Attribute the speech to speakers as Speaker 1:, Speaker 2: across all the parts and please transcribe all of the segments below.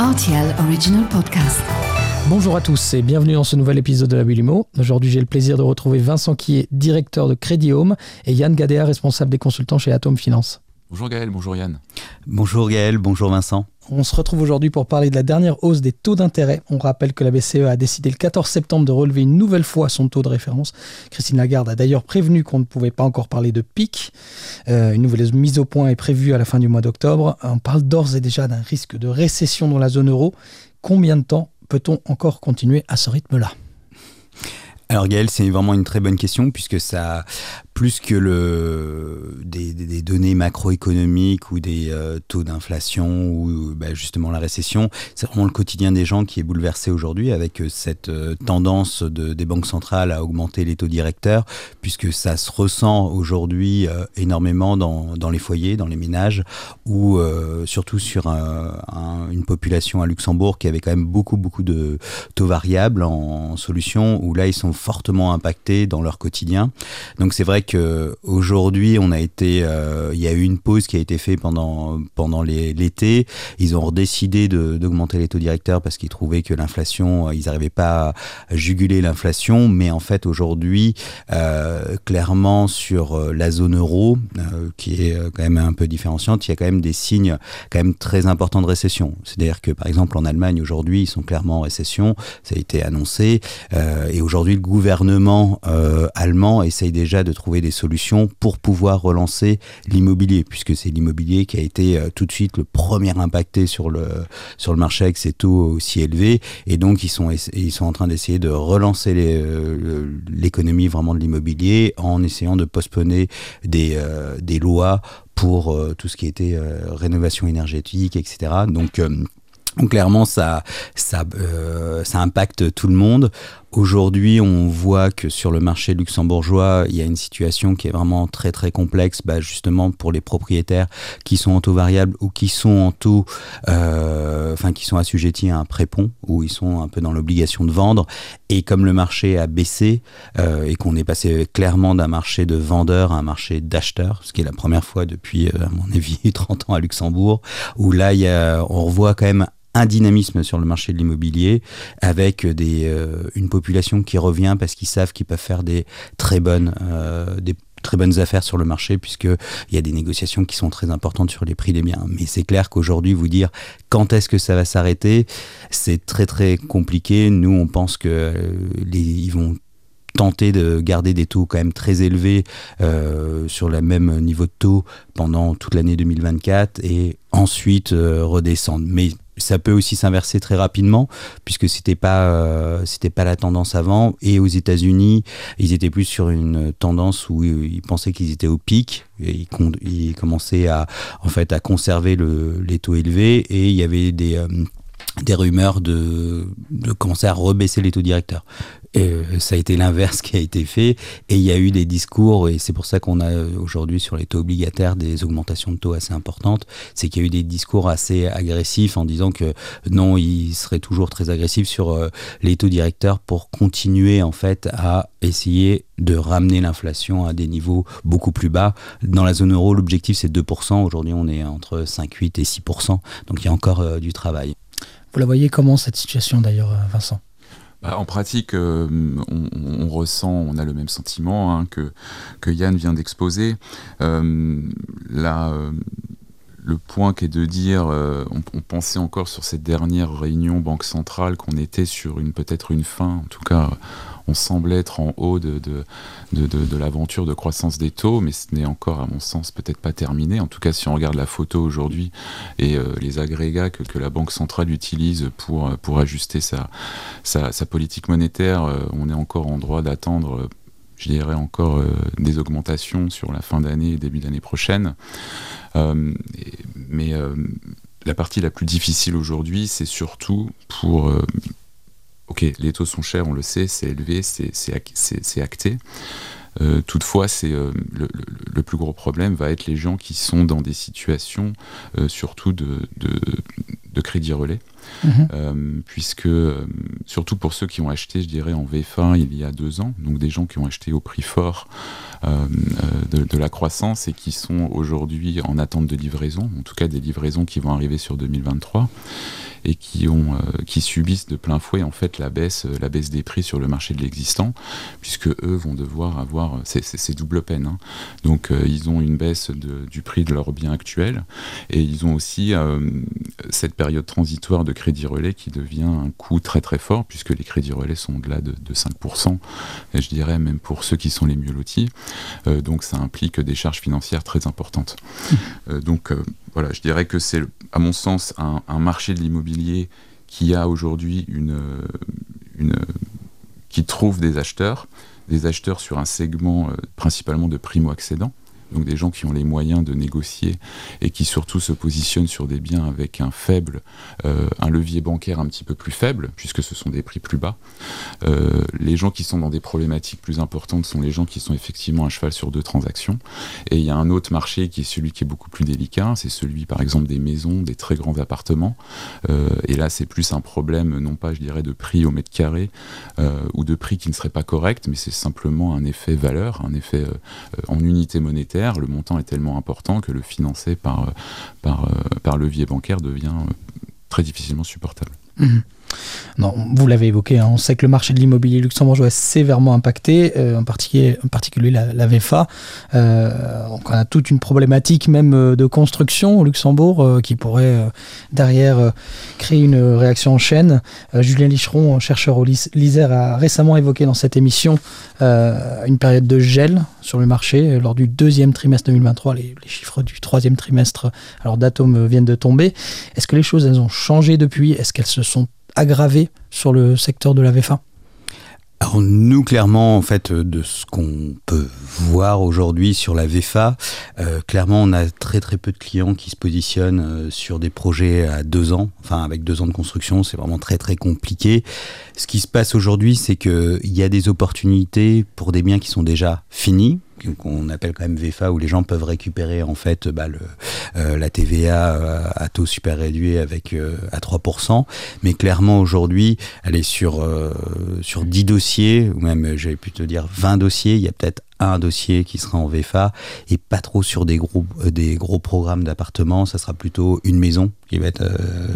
Speaker 1: RTL Original Podcast.
Speaker 2: Bonjour à tous et bienvenue dans ce nouvel épisode de la Bulimo. Aujourd'hui, j'ai le plaisir de retrouver Vincent qui est directeur de Crédit Home et Yann Gadea, responsable des consultants chez Atom Finance.
Speaker 3: Bonjour Gaël, bonjour Yann.
Speaker 4: Bonjour Gaël, bonjour Vincent.
Speaker 2: On se retrouve aujourd'hui pour parler de la dernière hausse des taux d'intérêt. On rappelle que la BCE a décidé le 14 septembre de relever une nouvelle fois son taux de référence. Christine Lagarde a d'ailleurs prévenu qu'on ne pouvait pas encore parler de pic. Euh, une nouvelle mise au point est prévue à la fin du mois d'octobre. On parle d'ores et déjà d'un risque de récession dans la zone euro. Combien de temps peut-on encore continuer à ce rythme-là?
Speaker 4: Alors Gaël, c'est vraiment une très bonne question puisque ça, plus que le, des, données macroéconomiques ou des euh, taux d'inflation ou bah, justement la récession, c'est vraiment le quotidien des gens qui est bouleversé aujourd'hui avec euh, cette euh, tendance de, des banques centrales à augmenter les taux directeurs puisque ça se ressent aujourd'hui énormément dans, dans, les foyers, dans les ménages ou surtout sur un, un, une population à Luxembourg qui avait quand même beaucoup beaucoup de taux variables en, en solution où là ils sont fortement impactés dans leur quotidien. Donc c'est vrai qu'aujourd'hui, on a été, euh, il y a eu une pause qui a été faite pendant, pendant l'été. Ils ont décidé d'augmenter les taux directeurs parce qu'ils trouvaient que l'inflation, euh, ils n'arrivaient pas à juguler l'inflation. Mais en fait, aujourd'hui, euh, clairement, sur la zone euro, qui est quand même un peu différenciante, il y a quand même des signes quand même très importants de récession. C'est-à-dire que, par exemple, en Allemagne, aujourd'hui, ils sont clairement en récession. Ça a été annoncé. et aujourd'hui, le gouvernement allemand essaye déjà de trouver des solutions pour pouvoir relancer l'immobilier, puisque c'est l'immobilier qui a été euh, tout de suite le premier impacté sur le, sur le marché avec ces taux aussi élevés. Et donc, ils sont, ils sont en train d'essayer de relancer euh, l'économie vraiment de l'immobilier en essayant de postponer des, des lois pour tout ce qui était rénovation énergétique, etc. Donc, donc clairement, ça, ça, euh, ça impacte tout le monde. Aujourd'hui, on voit que sur le marché luxembourgeois, il y a une situation qui est vraiment très très complexe, bah, justement pour les propriétaires qui sont en taux variable ou qui sont en taux, euh, enfin qui sont assujettis à un prépont où ils sont un peu dans l'obligation de vendre. Et comme le marché a baissé euh, et qu'on est passé clairement d'un marché de vendeurs à un marché d'acheteurs, ce qui est la première fois depuis, à mon avis, 30 ans à Luxembourg, où là, on revoit quand même un dynamisme sur le marché de l'immobilier avec des, euh, une population qui revient parce qu'ils savent qu'ils peuvent faire des très bonnes, euh, affaires sur le marché puisqu'il y a des négociations qui sont très importantes sur les prix des biens. Mais c'est clair qu'aujourd'hui, vous dire quand est-ce que ça va s'arrêter, c'est très très compliqué. Nous, on pense que euh, vont tenter de garder des taux quand même très élevés sur le même niveau de taux pendant toute l'année 2024 et ensuite redescendre. Mais ça peut aussi s'inverser très rapidement puisque c'était pas euh, c'était pas la tendance avant. Et aux États-Unis ils étaient plus sur une tendance où ils pensaient qu'ils étaient au pic. Et ils, commençaient à en fait à conserver le, les taux élevés. Et il y avait des euh, des rumeurs de, de, commencer à rebaisser les taux directeurs. Et euh, ça a été l'inverse qui a été fait. Et il y a eu des discours, et c'est pour ça qu'on a euh, aujourd'hui sur les taux obligataires des augmentations de taux assez importantes. C'est qu'il y a eu des discours assez agressifs en disant que non, il serait toujours très agressif sur euh, les taux directeurs pour continuer en fait à essayer de ramener l'inflation à des niveaux beaucoup plus bas. Dans la zone euro, l'objectif c'est 2%. Aujourd'hui, on est entre 5,8 et 6%. Donc il y a encore du travail.
Speaker 2: Vous la voyez comment cette situation d'ailleurs, Vincent?
Speaker 3: Bah, en pratique, euh, on, ressent, on a le même sentiment hein, que, que Yann vient d'exposer. Euh, là, euh, le point qui est de dire, on, on, pensait encore sur cette dernière réunion Banque centrale qu'on était sur une peut-être une fin, en tout cas on semble être en haut de, l'aventure de croissance des taux, mais ce n'est encore, à mon sens, peut-être pas terminé. En tout cas, si on regarde la photo aujourd'hui et euh, les agrégats que, la Banque centrale utilise pour, pour ajuster sa, politique monétaire, euh, on est encore en droit d'attendre je dirais encore euh, des augmentations sur la fin d'année et début d'année prochaine. Euh, mais euh, la partie la plus difficile aujourd'hui, c'est surtout pour... Ok, les taux sont chers, on le sait, c'est élevé, c'est acté. Euh, toutefois, euh, le, plus gros problème va être les gens qui sont dans des situations, euh, surtout de, crédit relais. Mhm. puisque surtout pour ceux qui ont acheté, je dirais, en VFA il y a deux ans, donc des gens qui ont acheté au prix fort de, de, la croissance et qui sont aujourd'hui en attente de livraison, en tout cas des livraisons qui vont arriver sur 2023 et qui, ont, euh, qui subissent de plein fouet en fait la baisse, euh, la baisse des prix sur le marché de l'existant, puisque eux vont devoir avoir, c'est double peine. Hein. Donc euh, ils ont une baisse du prix de leurs biens actuels et ils ont aussi cette période transitoire de crédit relais qui devient un coût très très fort, puisque les crédits relais sont au-delà de, de, 5%, et je dirais même pour ceux qui sont les mieux lotis. donc ça implique des charges financières très importantes. Mmh. donc voilà, je dirais que c'est, à mon sens, un, marché de l'immobilier qui a aujourd'hui une, une, qui trouve des acheteurs, des acheteurs sur un segment euh, principalement de primo-accédants, donc des gens qui ont les moyens de négocier et qui surtout se positionnent sur des biens avec un faible, euh, un levier bancaire un petit peu plus faible, puisque ce sont des prix plus bas. Euh, les gens qui sont dans des problématiques plus importantes sont les gens qui sont effectivement à cheval sur deux transactions. Et il y a un autre marché qui est celui qui est beaucoup plus délicat, c'est celui par exemple des maisons, des très grands appartements. Euh, et là, c'est plus un problème, non pas je dirais de prix au mètre carré ou de prix qui ne serait pas correct, mais c'est simplement un effet valeur, un effet en unité monétaire le montant est tellement important que le financer par, euh, euh, levier bancaire devient euh, très difficilement supportable.
Speaker 2: Mhm. Non, vous l'avez évoqué, hein, on sait que le marché de l'immobilier luxembourgeois est sévèrement impacté, euh, en, particulier, particulier la, VFA. Euh, on a toute une problématique même euh, de construction au Luxembourg qui pourrait derrière créer une réaction en chaîne. Julien Licheron, chercheur au l'ISER, a récemment évoqué dans cette émission une période de gel sur le marché lors du deuxième trimestre 2023. Les, chiffres du troisième trimestre, alors viennent de tomber. Est-ce que les choses elles ont changé depuis? Est-ce qu'elles se sont aggravé sur le secteur de la VFA
Speaker 4: alors nous, clairement, en fait, de ce qu'on peut voir aujourd'hui sur la VFA, euh, clairement, on a très très peu de clients qui se positionnent euh, sur des projets à deux ans, enfin avec deux ans de construction, c'est vraiment très très compliqué. Ce qui se passe aujourd'hui, c'est qu'il y a des opportunités pour des biens qui sont déjà finis, qu'on appelle quand même VFA, où les gens peuvent récupérer en fait bah, le, euh, la TVA euh, à taux super réduit avec euh, à 3%. Mais clairement aujourd'hui, elle est sur, sur 10 dossiers, ou même j'avais pu te dire 20 dossiers, il y a peut-être un dossier qui sera en VFA et pas trop sur des gros, des gros programmes d'appartements. Ça sera plutôt une maison qui va être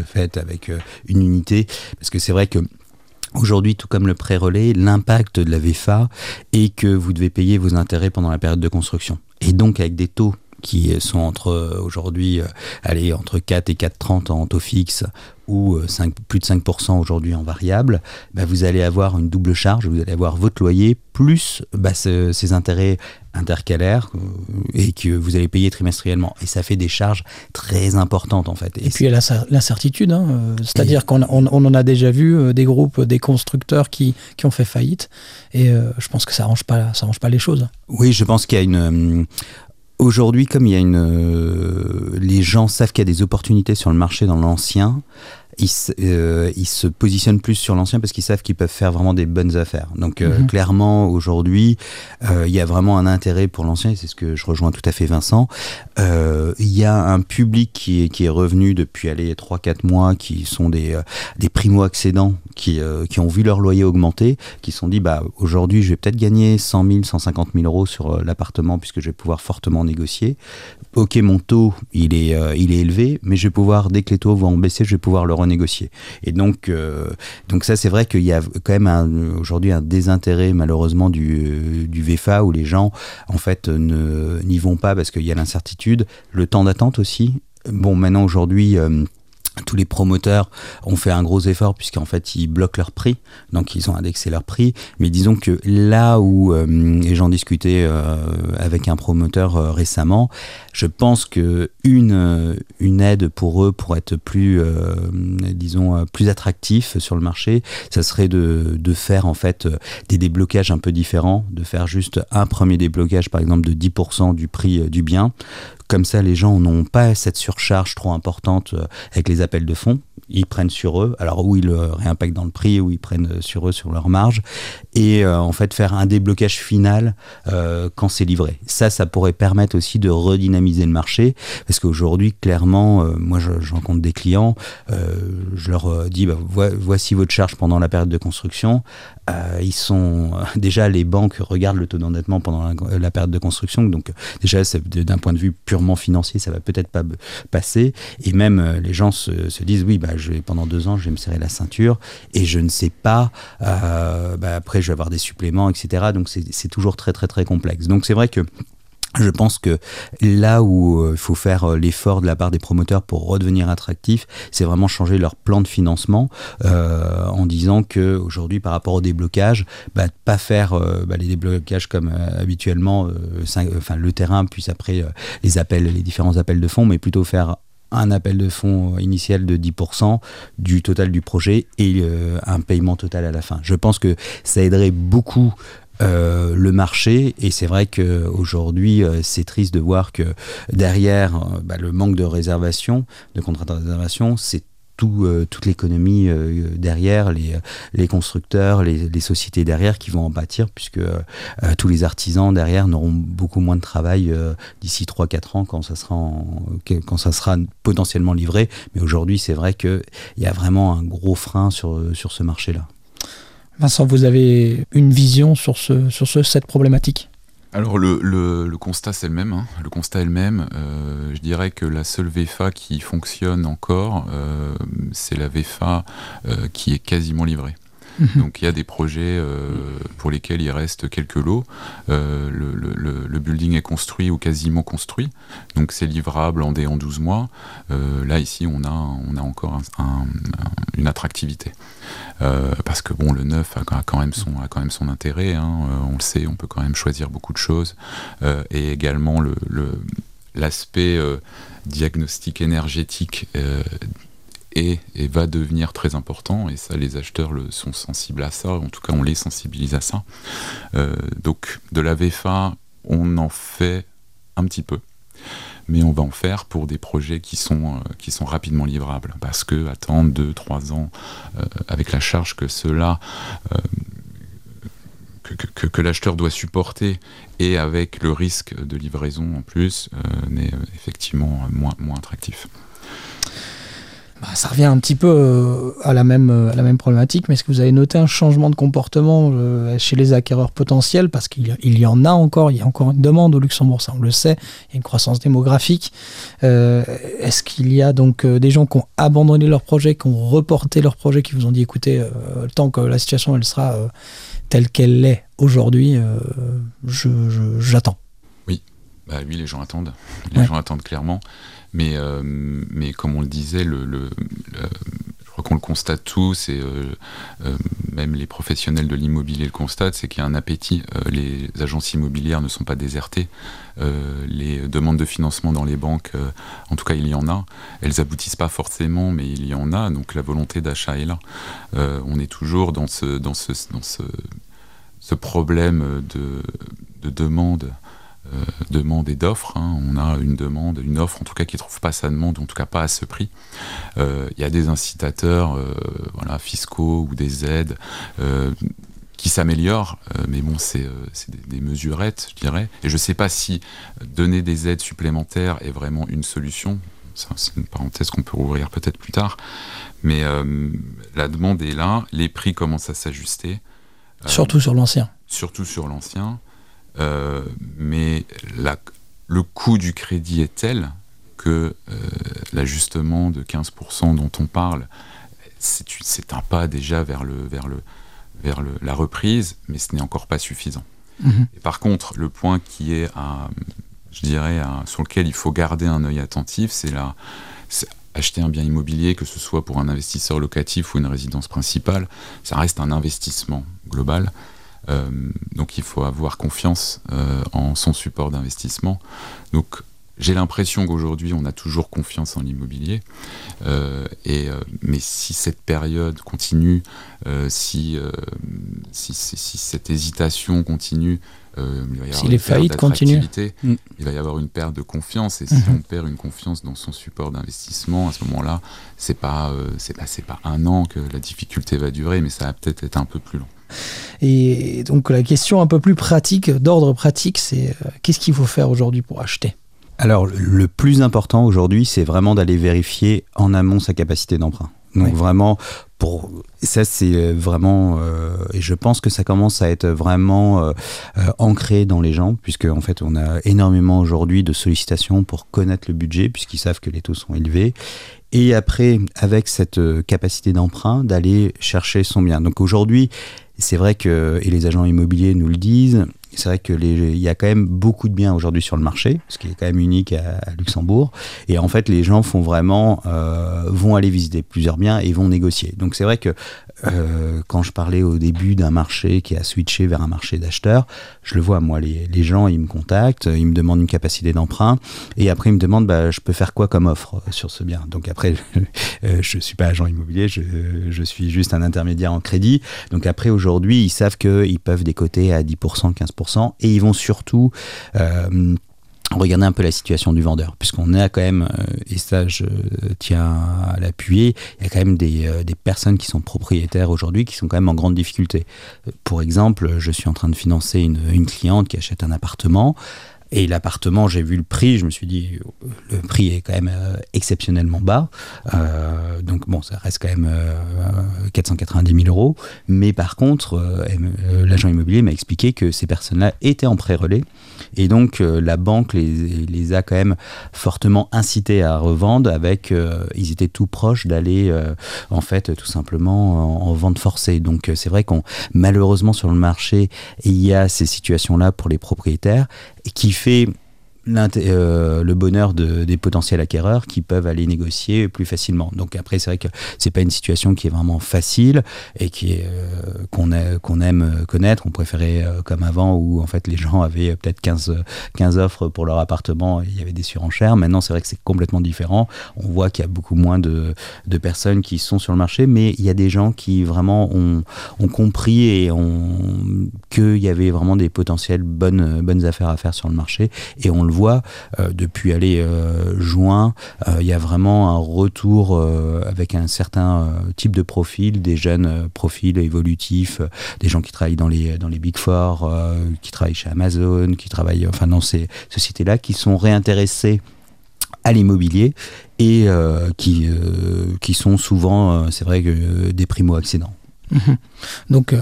Speaker 4: faite avec une unité. Parce que c'est vrai que Aujourd'hui, tout comme le pré-relais, l'impact de la VFA est que vous devez payer vos intérêts pendant la période de construction. Et donc, avec des taux qui sont entre euh, aujourd'hui, euh, allez, entre 4 et 4,30 en taux fixe ou 5, euh, plus de 5% aujourd'hui en variable, bah, vous allez avoir une double charge, vous allez avoir votre loyer plus bah, ces intérêts intercalaires et que vous allez payer trimestriellement. Et ça fait des charges très importantes en fait.
Speaker 2: Et, puis il y a l'incertitude, hein, c'est-à-dire qu'on on, en a déjà vu des groupes, des constructeurs qui, qui ont fait faillite et je pense que ça arrange pas, ça arrange pas les choses.
Speaker 4: Oui, je pense qu'il y a une Aujourd'hui, comme il y a une, euh, les gens savent qu'il y a des opportunités sur le marché dans l'ancien, ils, euh, ils, se positionnent plus sur l'ancien parce qu'ils savent qu'ils peuvent faire vraiment des bonnes affaires. Donc euh, mhm. clairement, aujourd'hui, euh, il y a vraiment un intérêt pour l'ancien, et c'est ce que je rejoins tout à fait Vincent. Il y a un public qui est, qui est revenu depuis allez, 3-4 mois, qui sont des, des primo-accédants, qui, qui ont vu leur loyer augmenter, qui se sont dit, bah, aujourd'hui, je vais peut-être gagner 100 000, 150 000 euros sur l'appartement puisque je vais pouvoir fortement négocier. Ok, mon taux, il est, il est élevé, mais je vais pouvoir, dès que les taux vont baisser, je vais pouvoir le négocier. Et donc, euh, donc ça, c'est vrai qu'il y a quand même aujourd'hui un désintérêt malheureusement du, du VFA où les gens en fait n'y vont pas parce qu'il y a l'incertitude, le temps d'attente aussi. Bon, maintenant aujourd'hui. Euh, tous les promoteurs ont fait un gros effort puisqu'en fait ils bloquent leur prix, donc ils ont indexé leur prix. Mais disons que là où, euh, et j'en discutais euh, avec un promoteur euh, récemment, je pense que une, aide pour eux pour être plus, disons, plus attractif sur le marché, ça serait de, de, faire en fait des déblocages un peu différents, de faire juste un premier déblocage par exemple de 10% du prix du bien Comme ça, les gens n'ont pas cette surcharge trop importante avec les appels de fonds. Ils prennent sur eux, alors où ils le réimpactent dans le prix, ou ils prennent sur eux sur leur marge, et en fait faire un déblocage final quand c'est livré. Ça, ça pourrait permettre aussi de redynamiser le marché, parce qu'aujourd'hui, clairement, moi, je, rencontre des clients, je leur dis, bah, voici votre charge pendant la période de construction. ils sont déjà les banques regardent le taux d'endettement pendant la, période de construction, donc déjà d'un point de vue purement financier, ça va peut-être pas passer. Et même euh, les gens se, disent oui, bah, je pendant deux ans, je vais me serrer la ceinture et je ne sais pas. Euh, bah, après, je vais avoir des suppléments, etc. Donc c'est toujours très très très complexe. Donc c'est vrai que je pense que là où euh, il faut faire euh, l'effort de la part des promoteurs pour redevenir attractifs, c'est vraiment changer leur plan de financement euh, en disant que aujourd'hui, par rapport au déblocage, bah, pas faire bah, les déblocages comme habituellement, enfin le terrain, puis après les appels, les différents appels de fonds, mais plutôt faire un appel de fonds initial de 10% du total du projet et un paiement total à la fin. Je pense que ça aiderait beaucoup euh, le marché. Et c'est vrai qu'aujourd'hui, euh, c'est triste de voir que derrière euh, bah, le manque de réservation, de contrats de réservation, c'est tout, toute l'économie derrière, les, constructeurs, les, sociétés derrière qui vont en bâtir, puisque tous les artisans derrière n'auront beaucoup moins de travail d'ici 3-4 ans quand ça, sera quand ça sera potentiellement livré. Mais aujourd'hui, c'est vrai qu'il y a vraiment un gros frein sur, sur ce marché-là.
Speaker 2: Vincent, vous avez une vision sur, ce, sur ce, cette problématique?
Speaker 3: Alors le, le, constat c'est le même, hein. le constat est le même. Euh, je dirais que la seule VFA qui fonctionne encore, euh, c'est la VFA euh, qui est quasiment livrée. Mhm. Donc il y a des projets pour lesquels il reste quelques lots. Le, le, building est construit ou quasiment construit, donc c'est livrable en, en 12 mois. là ici on a, on a encore une attractivité. Euh, parce que bon, le neuf a, quand même son, intérêt, hein. euh, on le sait, on peut quand même choisir beaucoup de choses, euh, et également le, l'aspect diagnostic énergétique et va devenir très important, et ça, les acheteurs le, sont sensibles à ça, en tout cas, on les sensibilise à ça. donc, de la VFA, on en fait un petit peu mais on va en faire pour des projets qui sont, euh, qui sont rapidement livrables. Parce que attendre 2-3 ans euh, avec la charge que cela. Euh, que, que, l'acheteur doit supporter et avec le risque de livraison en plus n'est effectivement moins, moins attractif.
Speaker 2: Bah, ça revient un petit peu euh, à, la même, euh, à la même problématique, mais est-ce que vous avez noté un changement de comportement euh, chez les acquéreurs potentiels? Parce qu'il il y en a encore, il y a encore une demande au Luxembourg, ça on le sait, il y a une croissance démographique. est-ce qu'il y a donc des gens qui ont abandonné leur projet, qui ont reporté leur projet, qui vous ont dit écoutez, temps que la situation elle sera telle qu'elle est aujourd'hui, j'attends?
Speaker 3: Oui, bah, oui, les gens attendent. Les gens attendent clairement. Mais, euh, mais comme on le disait, le, je crois qu'on le constate tous, et euh, euh, même les professionnels de l'immobilier le constatent, c'est qu'il y a un appétit. les agences immobilières ne sont pas désertées. les demandes de financement dans les banques, en tout cas, il y en a. Elles aboutissent pas forcément, mais il y en a. Donc la volonté d'achat est là. on est toujours dans ce, dans ce, dans ce, ce problème de, de demande demande et d'offre. Hein. On a une demande, une offre en tout cas qui ne trouve pas sa demande, en tout cas pas à ce prix. Euh, il y a des incitateurs euh, voilà, fiscaux ou des aides qui s'améliorent, mais bon, c'est des, mesurettes, je dirais. Et je ne sais pas si donner des aides supplémentaires est vraiment une solution. C'est une parenthèse qu'on peut rouvrir peut-être plus tard. Mais la demande est là, les prix commencent à s'ajuster.
Speaker 2: Surtout sur l'ancien.
Speaker 3: Surtout sur l'ancien. Euh, mais le coût du crédit est tel que euh, l'ajustement de 15% dont on parle, c'est un pas déjà vers, le, vers, le, vers le, la reprise, mais ce n'est encore pas suffisant. Mhm. Et par contre, le point qui est, à, je dirais, sur lequel il faut garder un œil attentif, c'est acheter un bien immobilier, que ce soit pour un investisseur locatif ou une résidence principale, ça reste un investissement global. Euh, donc il faut avoir confiance euh, en son support d'investissement. Donc j'ai l'impression qu'aujourd'hui, on a toujours confiance en l'immobilier. Euh, et, euh, mais si cette période continue, euh, si, si, si, cette hésitation continue,
Speaker 2: si les faillites continuent,
Speaker 3: mm. il va y avoir une perte de confiance. Et si mm-hmm. on perd une confiance dans son support d'investissement, à ce moment-là, c'est pas, c'est pas, pas un an que la difficulté va durer, mais ça va peut-être être un peu plus long.
Speaker 2: Et donc la question un peu plus pratique, d'ordre pratique, c'est qu'est-ce qu'il faut faire aujourd'hui pour acheter?
Speaker 4: Alors, le plus important aujourd'hui, c'est vraiment d'aller vérifier en amont sa capacité d'emprunt. Donc vraiment, pour ça c'est euh, vraiment, euh, et je pense que ça commence à être vraiment euh, ancré dans les gens, puisque en fait on a énormément aujourd'hui de sollicitations pour connaître le budget, puisqu'ils savent que les taux sont élevés. Et après, avec cette capacité d'emprunt, d'aller chercher son bien. Donc aujourd'hui, c'est vrai que, et les agents immobiliers nous le disent, c'est vrai qu'il y a quand même beaucoup de biens aujourd'hui sur le marché, ce qui est quand même unique à, Luxembourg. Et en fait, les gens font vraiment, euh, vont aller visiter plusieurs biens et vont négocier. Donc c'est vrai que euh, quand je parlais au début d'un marché qui a switché vers un marché d'acheteurs, je le vois, moi, les, gens, ils me contactent, ils me demandent une capacité d'emprunt, et après, ils me demandent, bah, je peux faire quoi comme offre sur ce bien? Donc après, euh, je ne suis pas agent immobilier, je, je, suis juste un intermédiaire en crédit. Donc après, aujourd'hui, ils savent qu'ils peuvent décoter à 10%, 15%, et ils vont surtout... Euh, regarder un peu la situation du vendeur, puisqu'on a quand même, euh, et ça je tiens à l'appuyer, il y a quand même des, euh, des personnes qui sont propriétaires aujourd'hui qui sont quand même en grande difficulté. Pour exemple, je suis en train de financer une cliente qui achète un appartement. Et l'appartement, j'ai vu le prix, je me suis dit, le prix est quand même euh, exceptionnellement bas. Euh, donc bon, ça reste quand même 490 euh, 000 euros. Mais par contre, l'agent immobilier m'a expliqué que ces personnes-là étaient en pré-relais. Et donc la banque les, a quand même fortement incités à revendre avec, ils étaient tout proches d'aller en fait tout simplement en, en vente forcée. Donc c'est vrai qu'on malheureusement sur le marché, il y a ces situations-là pour les propriétaires qui Wi-Fi euh, le bonheur de, des potentiels acquéreurs qui peuvent aller négocier plus facilement. Donc après, c'est vrai que c'est pas une situation qui est vraiment facile et qui euh, qu'on aime connaître. On préférait euh, comme avant où en fait les gens avaient peut-être 15, 15 offres pour leur appartement et il y avait des surenchères. Maintenant, c'est vrai que c'est complètement différent. On voit qu'il y a beaucoup moins de, personnes qui sont sur le marché, mais il y a des gens qui vraiment ont, compris et ont qu'il y avait vraiment des potentiels bonnes, affaires à faire sur le marché et voit euh, depuis aller euh, juin, euh, il y a vraiment un retour avec un certain type de profil, des jeunes profils évolutifs, des gens qui travaillent dans les, dans les Big Four, qui travaillent chez Amazon, qui travaillent enfin, dans ces sociétés-là, qui sont réintéressés à l'immobilier et qui, qui sont souvent, c'est vrai, des primo-accédants.
Speaker 2: Mhm. Donc,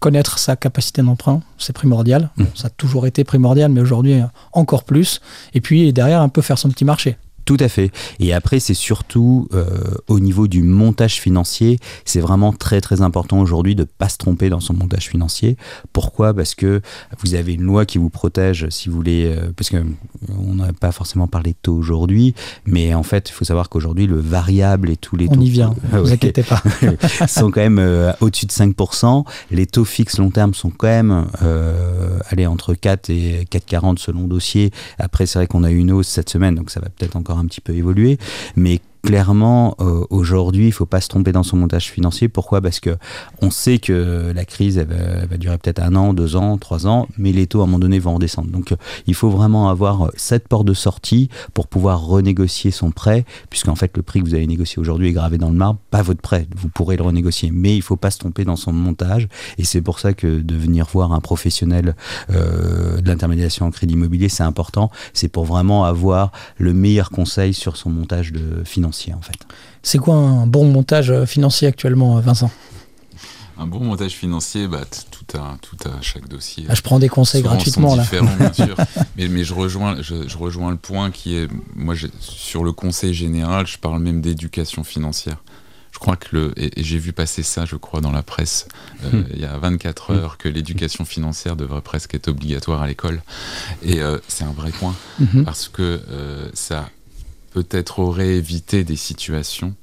Speaker 2: connaître sa capacité d'emprunt, c'est primordial. Mmh. ça a toujours été primordial, mais aujourd'hui encore plus. Et puis derrière, un peu faire son petit marché.
Speaker 4: Tout à fait. Et après, c'est surtout euh, au niveau du montage financier, c'est vraiment très très important aujourd'hui de ne pas se tromper dans son montage financier. Pourquoi? Parce que vous avez une loi qui vous protège si vous voulez, euh, parce qu'on n'a pas forcément parlé de taux aujourd'hui, mais en fait, il faut savoir qu'aujourd'hui, le variable et tous les taux...
Speaker 2: On y vient, ne vous inquiétez pas.
Speaker 4: sont quand même euh, au-dessus de 5%. Les taux fixes long terme sont quand même allez, entre 4 et 4,40 selon dossier. Après, c'est vrai qu'on a eu une hausse cette semaine, donc ça va peut-être encore un petit peu évolué, mais clairement, euh, aujourd'hui, il ne faut pas se tromper dans son montage financier. Pourquoi? Parce que on sait que la crise va, durer peut-être un an, deux ans, trois ans, mais les taux à un moment donné vont redescendre. Donc, euh, il faut vraiment avoir euh, cette porte de sortie pour pouvoir renégocier son prêt, puisqu'en fait, le prix que vous avez négocié aujourd'hui est gravé dans le marbre, pas votre prêt. Vous pourrez le renégocier, mais il ne faut pas se tromper dans son montage. Et c'est pour ça que de venir voir un professionnel de l'intermédiation en crédit immobilier, c'est important. C'est pour vraiment avoir le meilleur conseil sur son montage de financement en fait.
Speaker 2: C'est quoi un bon montage euh, financier actuellement, euh, Vincent?
Speaker 3: Un bon montage financier, bah, tout, à, tout à chaque dossier.
Speaker 2: Ah, je prends des conseils gratuitement là.
Speaker 3: bien sûr. Mais, mais, je, rejoins, je, rejoins le point qui est, moi, sur le conseil général, je parle même d'éducation financière. Je crois que le, et, j'ai vu passer ça, je crois, dans la presse euh, hmm. il y a 24 heures, que l'éducation financière devrait presque être obligatoire à l'école. Et c'est un vrai point, hmm. parce que ça peut-être aurait évité des situations,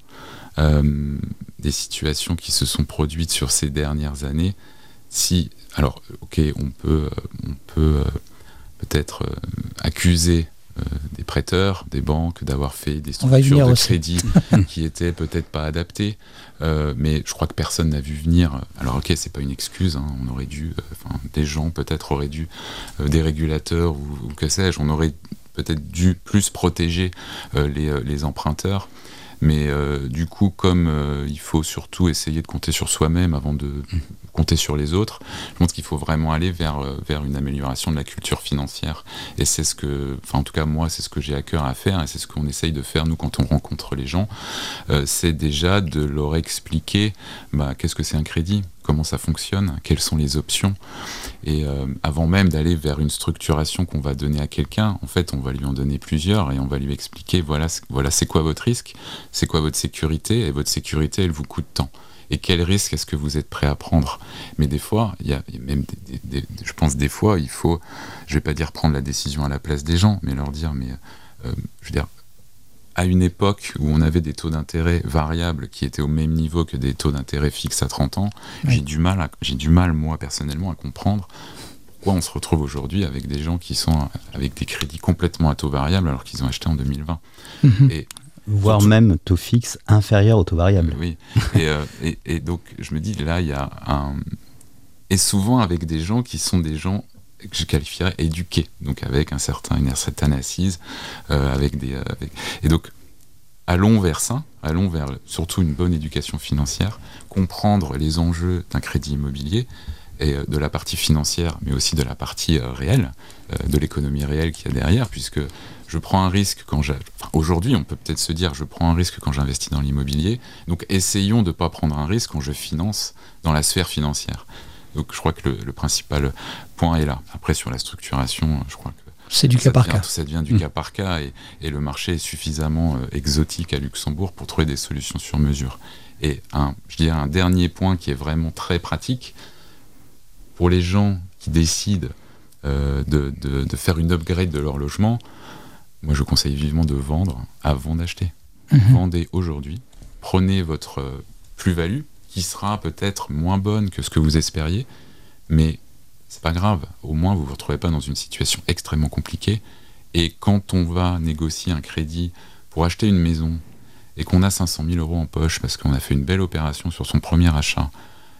Speaker 3: euh, des situations qui se sont produites sur ces dernières années. Si, alors, ok, on peut, on peut euh, peut-être euh, accuser des prêteurs, des banques, d'avoir fait des structures de crédit qui étaient peut-être pas adaptées. mais je crois que personne n'a vu venir. Alors ok, c'est pas une excuse. Hein, on aurait dû, des gens peut-être auraient dû, des régulateurs ou, ou que sais-je, on aurait peut-être dû plus protéger les, les emprunteurs. Mais euh, du coup, comme euh, il faut surtout essayer de compter sur soi-même avant de compter sur les autres, je pense qu'il faut vraiment aller vers, euh, vers une amélioration de la culture financière. Et c'est ce que, enfin en tout cas moi, c'est ce que j'ai à cœur à faire et c'est ce qu'on essaye de faire nous quand on rencontre les gens. c'est déjà de leur expliquer bah, qu'est-ce que c'est un crédit, comment ça fonctionne, quelles sont les options. Et euh, avant même d'aller vers une structuration qu'on va donner à quelqu'un, en fait, on va lui en donner plusieurs et on va lui expliquer voilà, voilà c'est quoi votre risque, c'est quoi votre sécurité, et votre sécurité, elle vous coûte tant. Et quel risque est-ce que vous êtes prêt à prendre? Mais des fois, il y a même, je pense des fois, il faut, je vais pas dire prendre la décision à la place des gens, mais leur dire, mais euh, je veux dire, à une époque où on avait des taux d'intérêt variables qui étaient au même niveau que des taux d'intérêt fixes à 30 ans, j'ai du mal, j'ai du mal moi personnellement à comprendre pourquoi on se retrouve aujourd'hui avec des gens qui sont avec des crédits complètement à taux variable alors qu'ils ont acheté en 2020.
Speaker 4: Mhm. Et voire même taux fixe inférieur au taux variable.
Speaker 3: Oui. Euh, et, et, donc je me dis là il y a un et souvent avec des gens qui sont des gens que je qualifierais éduqué, donc avec un certain, une certaine assise, euh, avec des, euh, et donc allons vers ça, allons vers surtout une bonne éducation financière, comprendre les enjeux d'un crédit immobilier et euh, de la partie financière, mais aussi de la partie réelle, de l'économie réelle qu'il y a derrière, puisque je prends un risque quand j'ai. Aujourd'hui, on peut peut-être se dire je prends un risque quand j'investis dans l'immobilier. Donc essayons de ne pas prendre un risque quand je finance dans la sphère financière. Donc je crois que le, principal point est là. Après, sur la structuration, je crois que
Speaker 2: c'est du cas par cas.
Speaker 3: Ça devient du mmh. cas par cas et, le marché est suffisamment euh, exotique à Luxembourg pour trouver des solutions sur mesure. Et un, je dirais un dernier point qui est vraiment très pratique pour les gens qui décident euh, de, faire une upgrade de leur logement. Moi, je conseille vivement de vendre avant d'acheter. Mmh. Vendez aujourd'hui. Prenez votre euh, plus-value, qui sera peut-être moins bonne que ce que vous espériez, mais c'est pas grave, au moins vous ne vous retrouvez pas dans une situation extrêmement compliquée. Et quand on va négocier un crédit pour acheter une maison et qu'on a 500 000 euros en poche parce qu'on a fait une belle opération sur son premier achat,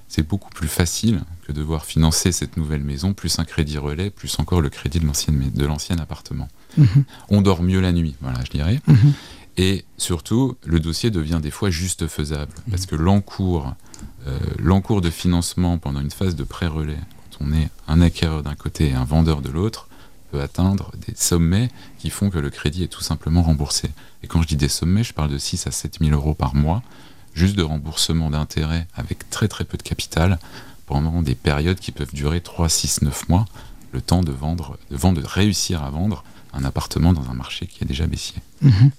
Speaker 3: c'est beaucoup plus facile que de devoir financer cette nouvelle maison, plus un crédit relais, plus encore le crédit de l'ancien appartement. Mhm. On dort mieux la nuit, voilà, je dirais. Mhm. Et surtout, le dossier devient des fois juste faisable, parce que l'encours euh, l'encours de financement pendant une phase de pré-relais, quand on est un acquéreur d'un côté et un vendeur de l'autre, peut atteindre des sommets qui font que le crédit est tout simplement remboursé. Et quand je dis des sommets, je parle de 6 à 7 000 euros par mois, juste de remboursement d'intérêt avec très très peu de capital pendant des périodes qui peuvent durer 3, 6, 9 mois, le temps de vendre, de vendre, de réussir à vendre un appartement dans un marché qui est déjà baissier.
Speaker 2: Mhm.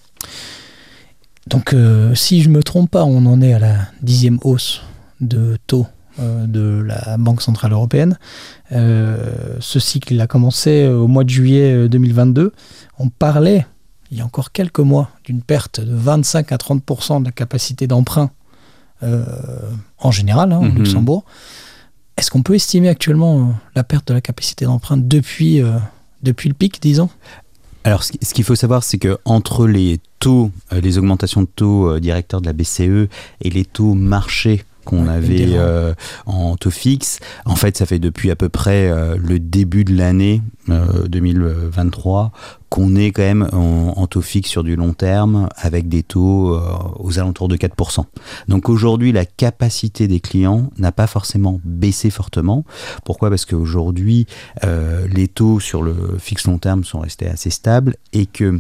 Speaker 2: Donc, euh, si je ne me trompe pas, on en est à la dixième hausse de taux euh, de la Banque Centrale Européenne. Euh, ce cycle a commencé au mois de juillet 2022. On parlait, il y a encore quelques mois, d'une perte de 25 à 30% de la capacité d'emprunt en général, hein, au mhm. Luxembourg. Est-ce qu'on peut estimer actuellement la perte de la capacité d'emprunt depuis, depuis le pic, disons?
Speaker 4: Alors, ce qu'il faut savoir, c'est que entre les taux, euh, les augmentations de taux euh, directeurs de la BCE et les taux marchés qu'on avait euh, en taux fixe. En fait, ça fait depuis à peu près le début de l'année 2023 qu'on est quand même en, taux fixe sur du long terme avec des taux aux alentours de 4%. Donc aujourd'hui, la capacité des clients n'a pas forcément baissé fortement. Pourquoi? Parce qu'aujourd'hui, les taux sur le fixe long terme sont restés assez stables et que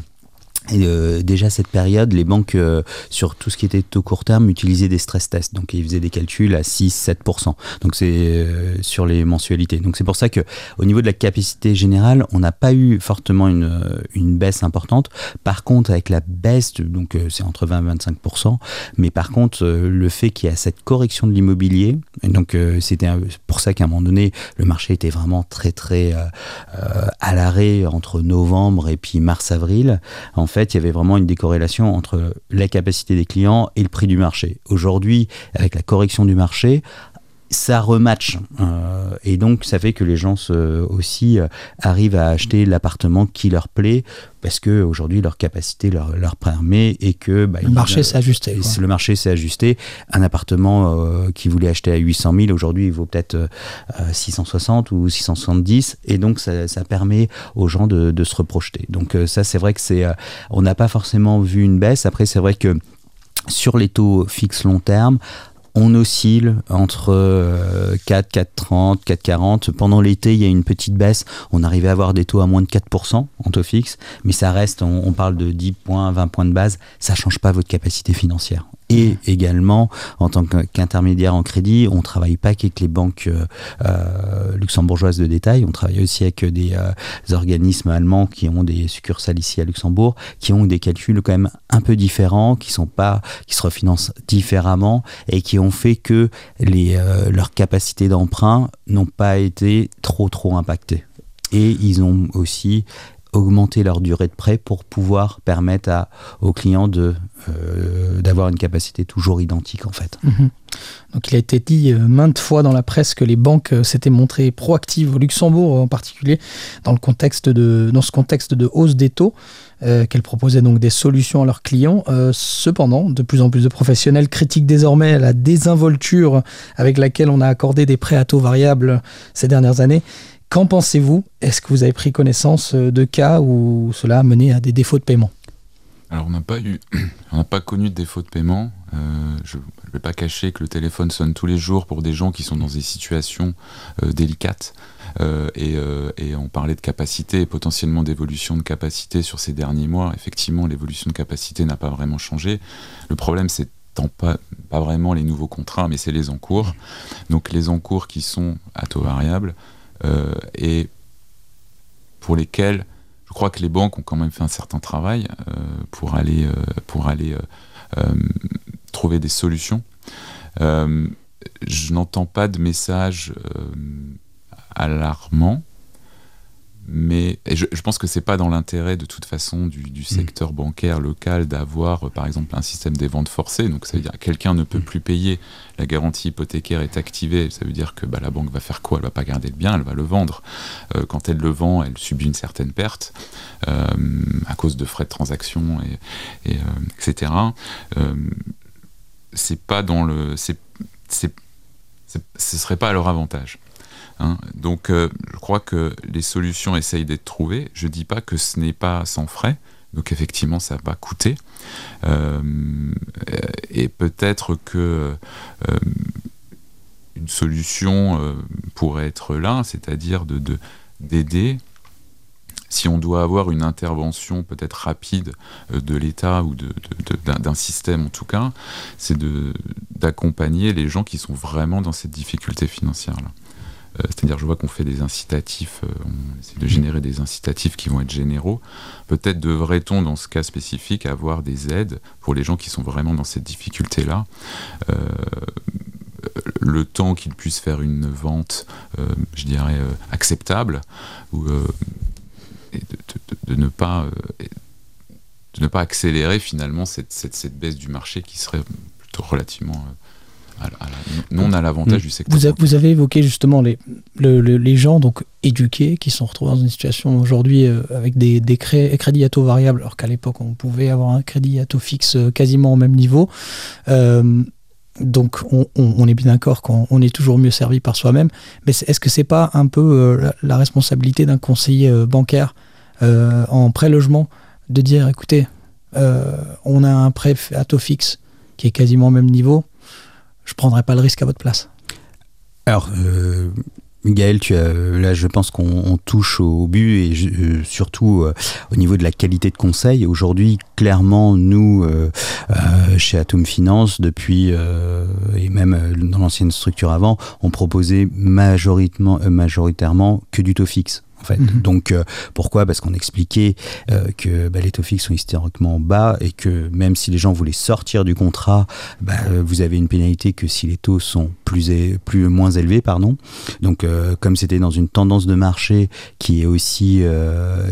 Speaker 4: euh, déjà cette période, les banques euh, sur tout ce qui était taux court terme utilisaient des stress tests, donc ils faisaient des calculs à 6-7%. Donc c'est euh, sur les mensualités. Donc c'est pour ça que au niveau de la capacité générale, on n'a pas eu fortement une, baisse importante. Par contre, avec la baisse, donc c'est entre 20 et 25%, mais par contre le fait qu'il y a cette correction de l'immobilier, donc c'était pour ça qu'à un moment donné le marché était vraiment très très à l'arrêt entre novembre et puis mars-avril. Il y avait vraiment une décorrélation entre la capacité des clients et le prix du marché. Aujourd'hui, avec la correction du marché, ça rematch. Euh, et donc, ça fait que les gens aussi euh, arrivent à acheter l'appartement qui leur plaît parce que aujourd'hui leur capacité leur, leur permet et que
Speaker 2: bah, le marché s'est ajusté.
Speaker 4: Le marché s'est ajusté. Un appartement euh, qui voulait acheter à 800 000 aujourd'hui il vaut peut-être 660 ou 670 et donc ça, ça permet aux gens de, de se reprojeter. Donc ça c'est vrai que c'est on n'a pas forcément vu une baisse. Après c'est vrai que sur les taux fixes long terme, on oscille entre 4, 4,30, 4,40. Pendant l'été, il y a une petite baisse. On arrivait à avoir des taux à moins de 4% en taux fixe, mais ça reste, on, parle de 10 points, 20 points de base. Ça ne change pas votre capacité financière. Et également, en tant qu'intermédiaire en crédit, on travaille pas qu'avec les banques euh, euh, luxembourgeoises de détail, on travaille aussi avec des, euh, organismes allemands qui ont des succursales ici à Luxembourg, qui ont des calculs quand même un peu différents, qui sont pas, qui se refinancent différemment et qui ont fait que leurs capacités d'emprunt n'ont pas été trop trop impactées. Et ils ont aussi augmenter leur durée de prêt pour pouvoir permettre aux clients de, euh, d'avoir une capacité toujours identique en fait.
Speaker 2: Mhm. Donc il a été dit euh, maintes fois dans la presse que les banques euh, s'étaient montrées proactives au Luxembourg en particulier dans, le contexte de, dans ce contexte de hausse des taux, qu'elles proposaient donc des solutions à leurs clients. cependant, de plus en plus de professionnels critiquent désormais la désinvolture avec laquelle on a accordé des prêts à taux variables ces dernières années Qu'en pensez-vous? Est-ce que vous avez pris connaissance euh, de cas où cela a mené à des défauts de paiement?
Speaker 3: Alors on n'a pas eu, on n'a pas connu de défaut de paiement. Euh, je ne vais pas cacher que le téléphone sonne tous les jours pour des gens qui sont dans des situations euh, délicates. et, on parlait de capacité et potentiellement d'évolution de capacité sur ces derniers mois. Effectivement, l'évolution de capacité n'a pas vraiment changé. Le problème, c'est pas, pas vraiment les nouveaux contrats, mais c'est les encours. Donc les encours qui sont à taux variable, et pour lesquels je crois que les banques ont quand même fait un certain travail euh, pour aller, euh, pour aller trouver des solutions. je n'entends pas de message alarmant mais je, pense que c'est pas dans l'intérêt de toute façon du, mm. secteur bancaire local d'avoir euh, par exemple un système des ventes forcées. Donc ça veut dire que quelqu'un ne peut mm. plus payer, la garantie hypothécaire est activée. Ça veut dire que bah, la banque va faire quoi? Elle va pas garder le bien, elle va le vendre. Euh, quand elle le vend, elle subit une certaine perte euh, à cause de frais de transaction et, etc. c'est pas dans le, c'est, ce serait pas à leur avantage. Hein. Donc euh, je crois que les solutions essayent d'être trouvées. Je ne dis pas que ce n'est pas sans frais. Donc effectivement, ça va coûter. Euh, et peut-être que euh, une solution pourrait être là, c'est-à-dire de, d'aider si on doit avoir une intervention peut-être rapide de l'État ou d'un système en tout cas, c'est d'accompagner les gens qui sont vraiment dans cette difficulté financière-là. Euh, c'est-à-dire, je vois qu'on fait des incitatifs, euh, on essaie de générer des incitatifs qui vont être généraux. Peut-être devrait-on, dans ce cas spécifique, avoir des aides pour les gens qui sont vraiment dans cette difficulté-là. Euh, le temps qu'ils puissent faire une vente, je dirais, acceptable, ou et de, ne pas de ne pas accélérer finalement cette, cette, baisse du marché qui serait plutôt relativement non à l'avantage du secteur.
Speaker 2: Vous, vous, avez évoqué justement les, les gens donc éduqués qui sont retrouvés dans une situation aujourd'hui euh, avec des, des crédits à taux variable, alors qu'à l'époque on pouvait avoir un crédit à taux fixe euh, quasiment au même niveau. Euh, donc on, est bien d'accord qu'on est toujours mieux servi par soi-même, mais est-ce que c'est pas un peu la, responsabilité d'un conseiller bancaire en pré-logement de dire écoutez, on a un prêt à taux fixe qui est quasiment au même niveau, je prendrai pas le risque à votre place.
Speaker 4: Alors, euh, Gaël, tu as, là, je pense qu'on touche au but et euh, surtout euh, au niveau de la qualité de conseil. Aujourd'hui, clairement, nous, euh, chez Atom Finance, depuis et même dans l'ancienne structure avant, on proposait majoritairement, majoritairement que du taux fixe. En fait. Mhm. Donc pourquoi? Parce qu'on expliquait que bah, les taux fixes sont historiquement bas et que même si les gens voulaient sortir du contrat, bah, vous avez une pénalité que si les taux sont plus, plus moins élevés, pardon. Donc, comme c'était dans une tendance de marché qui est aussi,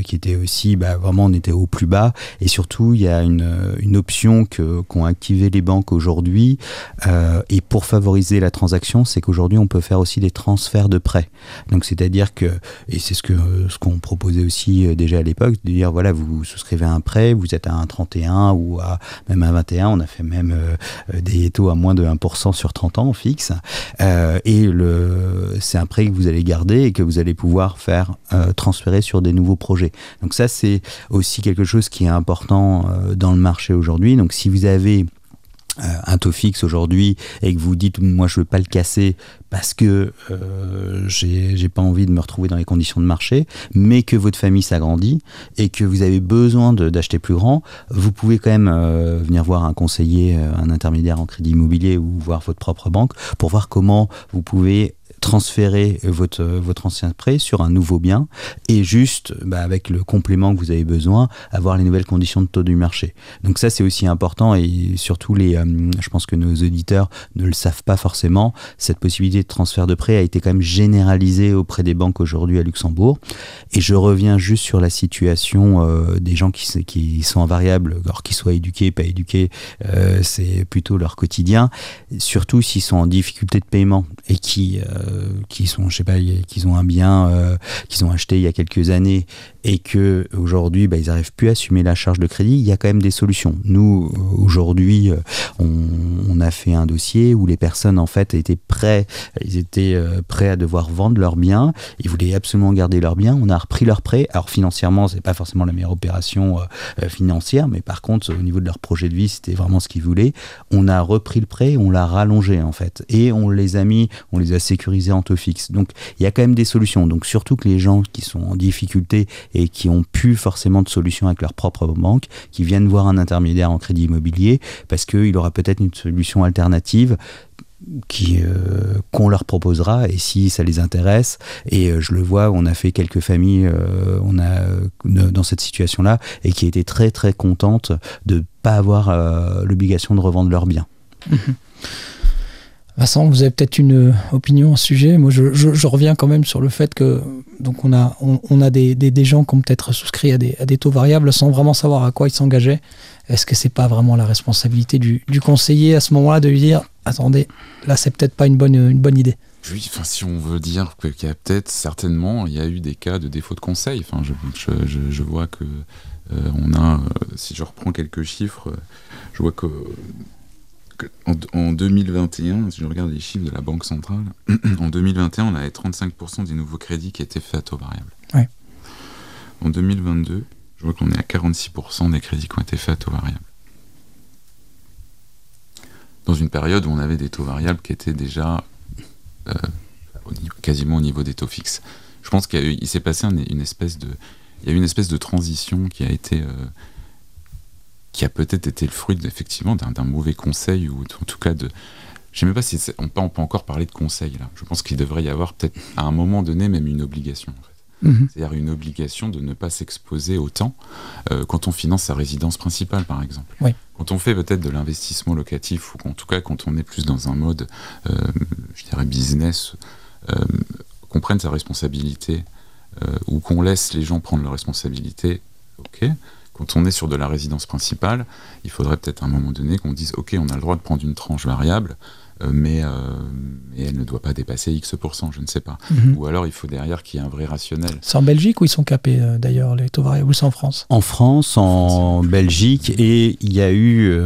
Speaker 4: qui était aussi, bah, vraiment, on était au plus bas. Et surtout, il y a une, une option que qu'ont activé les banques aujourd'hui. et pour favoriser la transaction, c'est qu'aujourd'hui, on peut faire aussi des transferts de prêts. Donc, c'est-à-dire que, et c'est ce que ce qu'on proposait aussi déjà à l'époque, de dire voilà, vous souscrivez un prêt, vous êtes à un 31 ou à même à 21, on a fait même euh, des taux à moins de 1% sur 30 ans fixe. Euh, et c'est un prêt que vous allez garder et que vous allez pouvoir faire euh, transférer sur des nouveaux projets. Donc ça, c'est aussi quelque chose qui est important dans le marché aujourd'hui. Donc si vous avez euh, un taux fixe aujourd'hui et que vous dites moi je veux pas le casser parce que euh, j'ai pas envie de me retrouver dans les conditions de marché, mais que votre famille s'agrandit et que vous avez besoin d'acheter plus grand, vous pouvez quand même euh, venir voir un conseiller, euh, un intermédiaire en crédit immobilier ou voir votre propre banque pour voir comment vous pouvez transférer votre, votre ancien prêt sur un nouveau bien et juste, bah, avec le complément que vous avez besoin, avoir les nouvelles conditions de taux du marché. Donc ça, c'est aussi important et surtout, les, euh, je pense que nos auditeurs ne le savent pas forcément, cette possibilité de transfert de prêt a été quand même généralisée auprès des banques aujourd'hui à Luxembourg. Et je reviens juste sur la situation euh, des gens qui, qui sont invariables, alors qu'ils soient éduqués, pas éduqués, euh, c'est plutôt leur quotidien, surtout s'ils sont en difficulté de paiement et qui qui sont, je sais pas, qu'ils ont un bien euh, qu'ils ont acheté il y a quelques années et que aujourd'hui bah, ils n'arrivent plus à assumer la charge de crédit, il y a quand même des solutions. Nous aujourd'hui, euh, on, a fait un dossier où les personnes en fait étaient prêts, ils étaient prêts à devoir vendre leurs biens, ils voulaient absolument garder leurs biens. On a repris leur prêt. Alors financièrement, c'est pas forcément la meilleure opération financière, mais par contre au niveau de leur projet de vie, c'était vraiment ce qu'ils voulaient. On a repris le prêt, on l'a rallongé en fait, et on les a mis, on les a sécurisés en taux fixe. Donc il y a quand même des solutions. Donc surtout que les gens qui sont en difficulté et qui ont plus forcément de solutions avec leur propre banque, qui viennent voir un intermédiaire en crédit immobilier parce qu'il aura peut-être une solution alternative euh, qu'on leur proposera et si ça les intéresse et euh, je le vois on a fait quelques familles euh, on a dans cette situation là et qui étaient très très contentes de pas avoir l'obligation de revendre leurs biens mmh
Speaker 2: Vincent, vous avez peut-être une opinion à ce sujet. Moi, je, reviens quand même sur le fait que donc on a, on, a des, des, gens qui ont peut-être souscrit à des, à des, taux variables sans vraiment savoir à quoi ils s'engageaient. Est-ce que c'est pas vraiment la responsabilité du, du conseiller à ce moment-là de lui dire attendez, là c'est peut-être pas une bonne, une bonne idée?
Speaker 3: Oui, enfin, si on veut dire qu'il y a peut-être, certainement, il y a eu des cas de défaut de conseil. Enfin, je, je, je vois que euh, on a, euh, si je reprends quelques chiffres, je vois que en, 2021, si je regarde les chiffres de la Banque centrale, en 2021, on avait 35% des nouveaux crédits qui étaient faits à taux variable. En 2022, je vois qu'on est à 46% des crédits qui ont été faits à taux variable. Dans une période où on avait des taux variables qui étaient déjà euh, quasiment au niveau des taux fixes. Je pense qu'il s'est passé une espèce de, il y a eu une espèce de transition qui a été euh, qui a peut-être été le fruit effectivement d'un mauvais conseil ou en tout cas de je ne sais même pas si on peut, on peut, encore parler de conseil là. Je pense qu'il devrait y avoir peut-être à un moment donné même une obligation. Mhm. C'est-à-dire une obligation de ne pas s'exposer autant euh, quand on finance sa résidence principale, par exemple. Quand on fait peut-être de l'investissement locatif, ou en tout cas quand on est plus dans un mode, euh, je dirais, business, euh, qu'on prenne sa responsabilité, ou qu'on laisse les gens prendre leur responsabilité, ok quand on est sur de la résidence principale, il faudrait peut-être à un moment donné qu'on dise ok, on a le droit de prendre une tranche variable, euh, mais, euh, elle ne doit pas dépasser X%, je ne sais pas. Mhm. Ou alors il faut derrière qu'il y ait un vrai rationnel.
Speaker 2: C'est en Belgique où ils sont capés euh, d'ailleurs, les taux variables, ou c'est en France?
Speaker 4: En France, en Belgique, et il y a eu,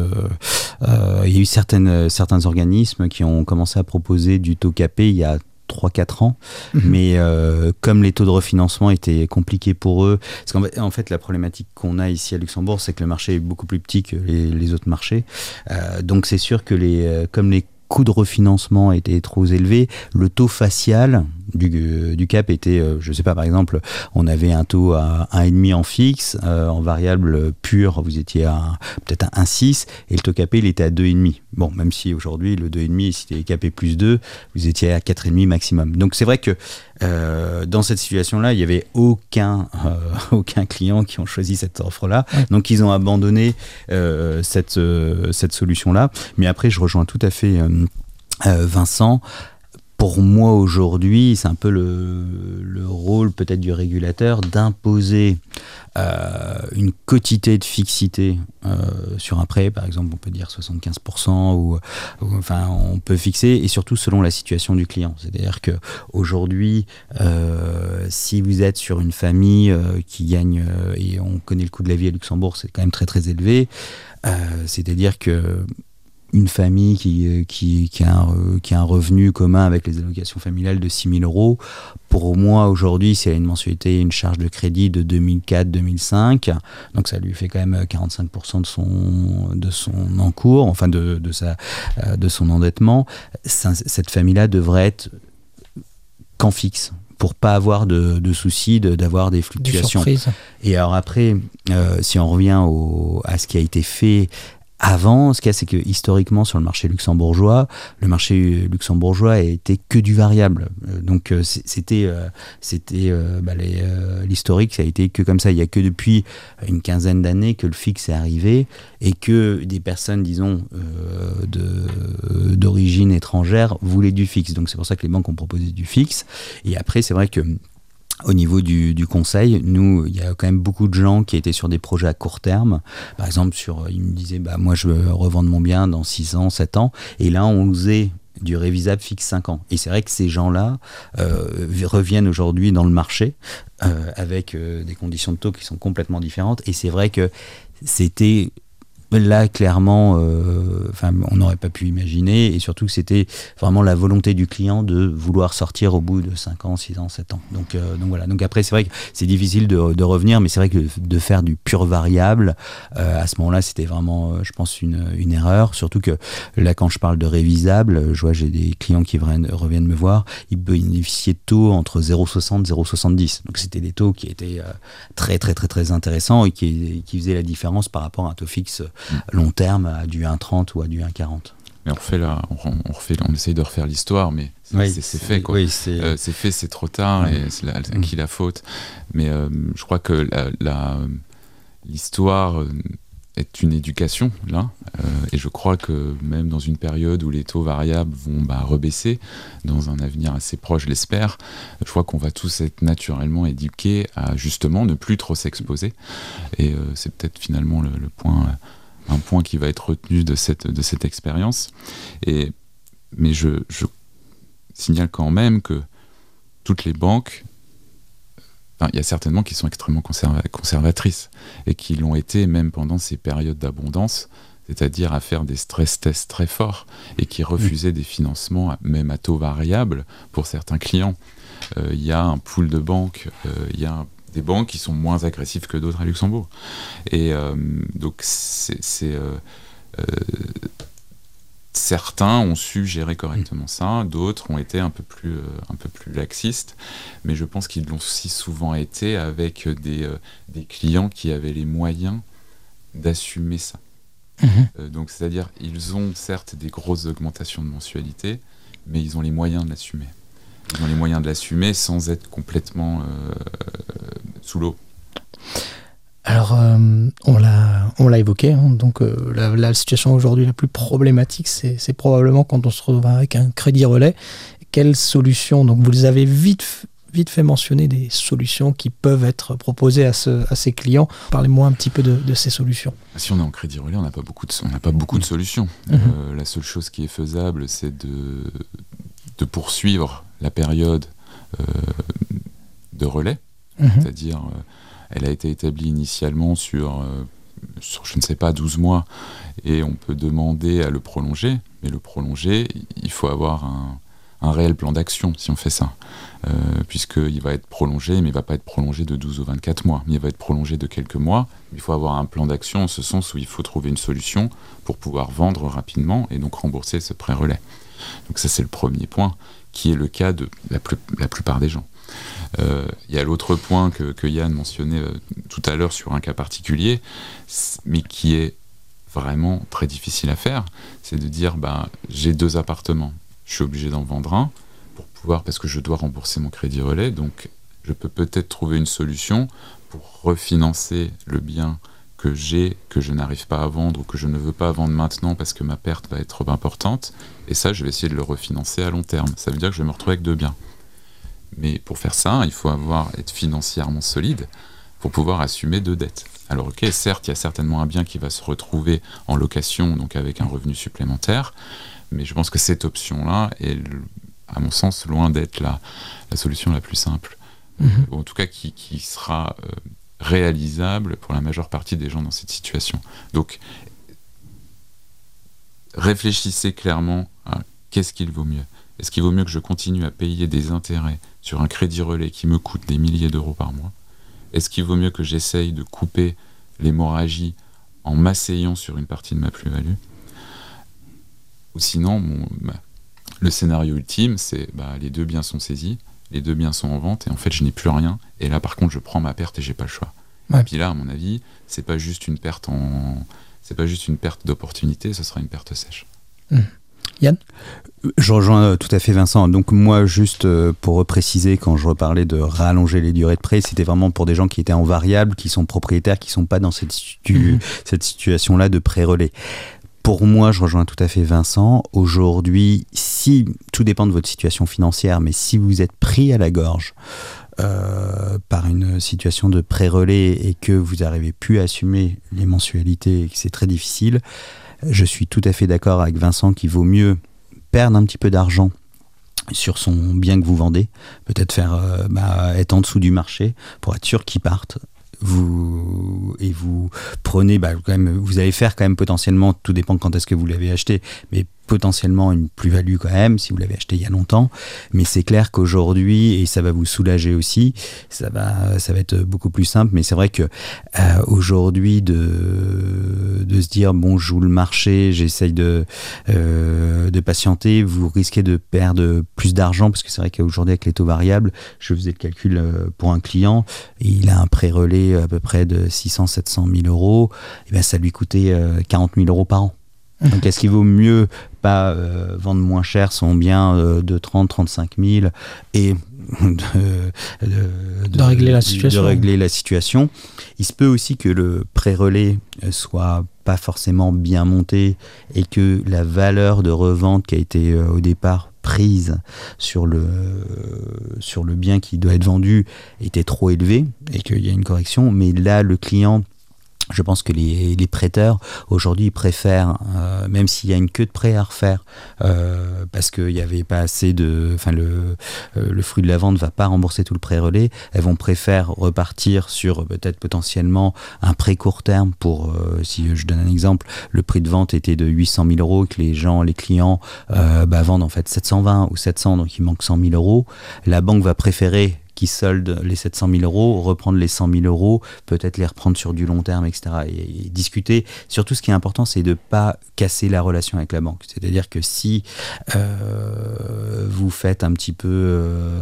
Speaker 4: il y a eu certaines, certains organismes qui ont commencé à proposer du taux capé il y a 3-4 ans. Mhm. Mais euh, comme les taux de refinancement étaient compliqués pour eux, parce qu'en en fait, la problématique qu'on a ici à Luxembourg, c'est que le marché est beaucoup plus petit que les, autres marchés. Euh, donc c'est sûr que les, euh, comme les coûts de refinancement étaient trop élevés, le taux facial du, du cap était, euh, je sais pas, par exemple, on avait un taux à 1,5 en fixe, euh, en variable pure, vous étiez à peut-être à 1,6, et le taux capé, il était à 2,5. Bon, même si aujourd'hui, le 2,5, si c'était capé plus 2, vous étiez à 4,5 maximum. Donc c'est vrai que euh, dans cette situation-là, il n'y avait aucun, aucun client qui ont choisi cette offre-là. Donc ils ont abandonné cette, cette solution-là. Mais après, je rejoins tout à fait Vincent, pour moi aujourd'hui, c'est un peu le, le rôle peut-être du régulateur d'imposer euh, une quotité de fixité euh, sur un prêt, par exemple, on peut dire 75%, ou, enfin, on peut fixer, et surtout selon la situation du client. C'est-à-dire que aujourd'hui, euh, si vous êtes sur une famille qui gagne, et on connaît le coût de la vie à Luxembourg, c'est quand même très très élevé, c'est-à-dire que une famille qui, euh, qui, qui, a un, qui, a un, revenu commun avec les allocations familiales de 6 000 euros, pour moi aujourd'hui, si elle a une mensualité, une charge de crédit de 2004-2005, donc ça lui fait quand même 45% de son, de son encours, enfin de, de, sa, euh, de son endettement, cette famille-là devrait être qu'en fixe pour pas avoir de, de soucis d'avoir des fluctuations. Et alors après, euh, si on revient au, à ce qui a été fait avant, ce qu'il y a, c'est que historiquement, sur le marché luxembourgeois, le marché luxembourgeois a été que du variable. Euh, donc, euh, c'était euh, c'était bah, l'historique, ça a été que comme ça. Il n'y a que depuis une quinzaine d'années que le fixe est arrivé et que des personnes, disons, d'origine étrangère voulaient du fixe. Donc, c'est pour ça que les banques ont proposé du fixe. Et après, c'est vrai que au niveau du, conseil, nous, il y a quand même beaucoup de gens qui étaient sur des projets à court terme. Par exemple, sur, ils me disaient, bah, moi, je veux revendre mon bien dans 6 ans, 7 ans. Et là, on faisait du révisable fixe 5 ans. Et c'est vrai que ces gens-là euh, reviennent aujourd'hui dans le marché euh, avec euh, des conditions de taux qui sont complètement différentes. Et c'est vrai que c'était là, clairement, euh, enfin, on n'aurait pas pu imaginer, et surtout que c'était vraiment la volonté du client de vouloir sortir au bout de 5 ans, 6 ans, 7 ans. Donc, euh, donc voilà. Donc après, c'est vrai que c'est difficile de, de, revenir, mais c'est vrai que de faire du pur variable, euh, à ce moment-là, c'était vraiment, je pense, une, une, erreur. Surtout que là, quand je parle de révisable, je vois, j'ai des clients qui reviennent, me voir, ils bénéficiaient de taux entre 0,60 et 0,70. Donc c'était des taux qui étaient très, très, très, très intéressants et qui, qui faisaient la différence par rapport à un taux fixe long terme à du 1,30 ou à du 1,40.
Speaker 3: Mais on refait là, on, refait, on essaye de refaire l'histoire, mais c'est fait quoi. Euh, c'est fait, c'est trop tard et c'est à qui la faute. Mais euh, je crois que l'histoire euh, est une éducation là, et je crois que même dans une période où les taux variables vont bah, rebaisser, dans un avenir assez proche, je l'espère, je crois qu'on va tous être naturellement éduqués à justement ne plus trop s'exposer. Et c'est peut-être finalement le point un point qui va être retenu de cette, de cette expérience. Et, mais je, je, signale quand même que toutes les banques, il y a certainement qui sont extrêmement conservatrices et qui l'ont été même pendant ces périodes d'abondance, c'est-à-dire à faire des stress tests très forts et qui refusaient des financements, même à taux variable, pour certains clients. Euh, il y a un pool de banques, euh, il y a des banques qui sont moins agressives que d'autres à Luxembourg. Et euh, donc, c'est, euh, euh, certains ont su gérer correctement ça, d'autres ont été un peu plus, un peu plus laxistes, mais je pense qu'ils l'ont aussi souvent été avec des, des clients qui avaient les moyens d'assumer ça. Mhm. donc, c'est-à-dire, ils ont certes des grosses augmentations de mensualité, mais ils ont les moyens de l'assumer. Ils ont les moyens de l'assumer sans être complètement sous l'eau
Speaker 2: alors, euh, on l'a évoqué, hein, donc euh, la, situation aujourd'hui la plus problématique, c'est probablement quand on se retrouve avec un crédit relais. Quelles solutions Donc, vous les avez vite, vite fait mentionner des solutions qui peuvent être proposées à, ces clients. Parlez-moi un petit peu de, ces solutions.
Speaker 3: Si on est en crédit relais, on n'a pas beaucoup de, on pas beaucoup de solutions. Mhm. Euh, la seule chose qui est faisable, c'est de, de poursuivre la période de relais Mhm. C'est-à-dire, euh, elle a été établie initialement sur, euh, je ne sais pas, 12 mois, et on peut demander à le prolonger, mais le prolonger, il faut avoir un, réel plan d'action si on fait ça. Euh, puisqu'il va être prolongé, mais il ne va pas être prolongé de 12 ou 24 mois, mais il va être prolongé de quelques mois. Il faut avoir un plan d'action en ce sens où il faut trouver une solution pour pouvoir vendre rapidement et donc rembourser ce prêt relais. Donc ça c'est le premier point, qui est le cas de la plupart des gens. Euh, il y a l'autre point que, Yann mentionnait euh, tout à l'heure sur un cas particulier, mais qui est vraiment très difficile à faire, c'est de dire bah, j'ai deux appartements, je suis obligé d'en vendre un pour pouvoir, parce que je dois rembourser mon crédit relais, donc je peux peut-être trouver une solution pour refinancer le bien que j'ai, que je n'arrive pas à vendre ou que je ne veux pas vendre maintenant parce que ma perte va être trop importante. Et ça, je vais essayer de le refinancer à long terme. Ça veut dire que je vais me retrouver avec deux biens. Mais pour faire ça, il faut avoir, être financièrement solide pour pouvoir assumer deux dettes. Alors ok, certes, il y a certainement un bien qui va se retrouver en location, donc avec un revenu supplémentaire, mais je pense que cette option-là est, à mon sens, loin d'être la, la solution la plus simple. Mhm. en tout cas, qui, qui sera euh, réalisable pour la majeure partie des gens dans cette situation. Donc, réfléchissez clairement à qu'est-ce qu'il vaut mieux. Est-ce qu'il vaut mieux que je continue à payer des intérêts sur un crédit relais qui me coûte des milliers d'euros par mois? Est-ce qu'il vaut mieux que j'essaye de couper l'hémorragie en m'asseyant sur une partie de ma plus-value? Ou sinon, bah, le scénario ultime, c'est bah, les deux biens sont saisis, les deux biens sont en vente et en fait je n'ai plus rien. Et là par contre je prends ma perte et j'ai pas le choix. Et puis là, à mon avis, c'est pas juste une perte en, c'est pas juste une perte d'opportunité, ce sera une perte sèche.
Speaker 2: Mmh. Yann
Speaker 4: Je rejoins euh, tout à fait Vincent. Donc moi, juste euh, pour préciser, quand je reparlais de rallonger les durées de prêt, c'était vraiment pour des gens qui étaient en variable, qui sont propriétaires, qui sont pas dans cette, mmh. cette situation-là de pré-relais pour moi, je rejoins tout à fait Vincent. Aujourd'hui, si tout dépend de votre situation financière, mais si vous êtes pris à la gorge euh, par une situation de pré-relais et que vous n'arrivez plus à assumer les mensualités et que c'est très difficile, je suis tout à fait d'accord avec Vincent qu'il vaut mieux perdre un petit peu d'argent sur son bien que vous vendez, peut-être faire euh, bah, être en dessous du marché pour être sûr qu'il parte. Vous et vous prenez, bah, vous allez faire quand même potentiellement, tout dépend quand est-ce que vous l'avez acheté, mais potentiellement une plus-value quand même si vous l'avez acheté il y a longtemps. Mais c'est clair qu'aujourd'hui, et ça va vous soulager aussi, ça va, ça va être beaucoup plus simple. Mais c'est vrai que euh, aujourd'hui, de, de se dire bon, je joue le marché, j'essaye de, euh, de patienter, vous risquez de perdre plus d'argent parce que c'est vrai qu'aujourd'hui, avec les taux variables, je faisais le calcul euh, pour un client, il a un prêt-relais à peu près de 600-700 000 euros, et bien ça lui coûtait 40 000 euros par an. Donc est-ce qu'il vaut mieux pas euh, vendre moins cher son bien euh, de 30, 35 000 et
Speaker 2: de, régler la situation.
Speaker 4: de régler la situation? Il se peut aussi que le pré-relais euh, soit pas forcément bien monté et que la valeur de revente qui a été au départ prise sur le, sur le bien qui doit être vendu était trop élevée et qu'il y a une correction. Mais là, le client je pense que les, prêteurs aujourd'hui préfèrent, euh, même s'il y a une queue de prêt à refaire, euh, parce qu'il n'y avait pas assez de, enfin le, euh, fruit de la vente ne va pas rembourser tout le prêt relais, elles vont préférer repartir sur peut-être potentiellement un prêt court terme pour, si je donne un exemple, le prix de vente était de 800 000 euros, que les gens, les clients bah, vendent en fait 720 ou 700, donc il manque 100 000 euros. La banque va préférer qui solde les 700 000 euros, reprendre les 100 000 euros, peut-être les reprendre sur du long terme, etc. Et, discuter. Surtout, ce qui est important, c'est de ne pas casser la relation avec la banque. C'est-à-dire que si euh, vous faites un petit peu, euh,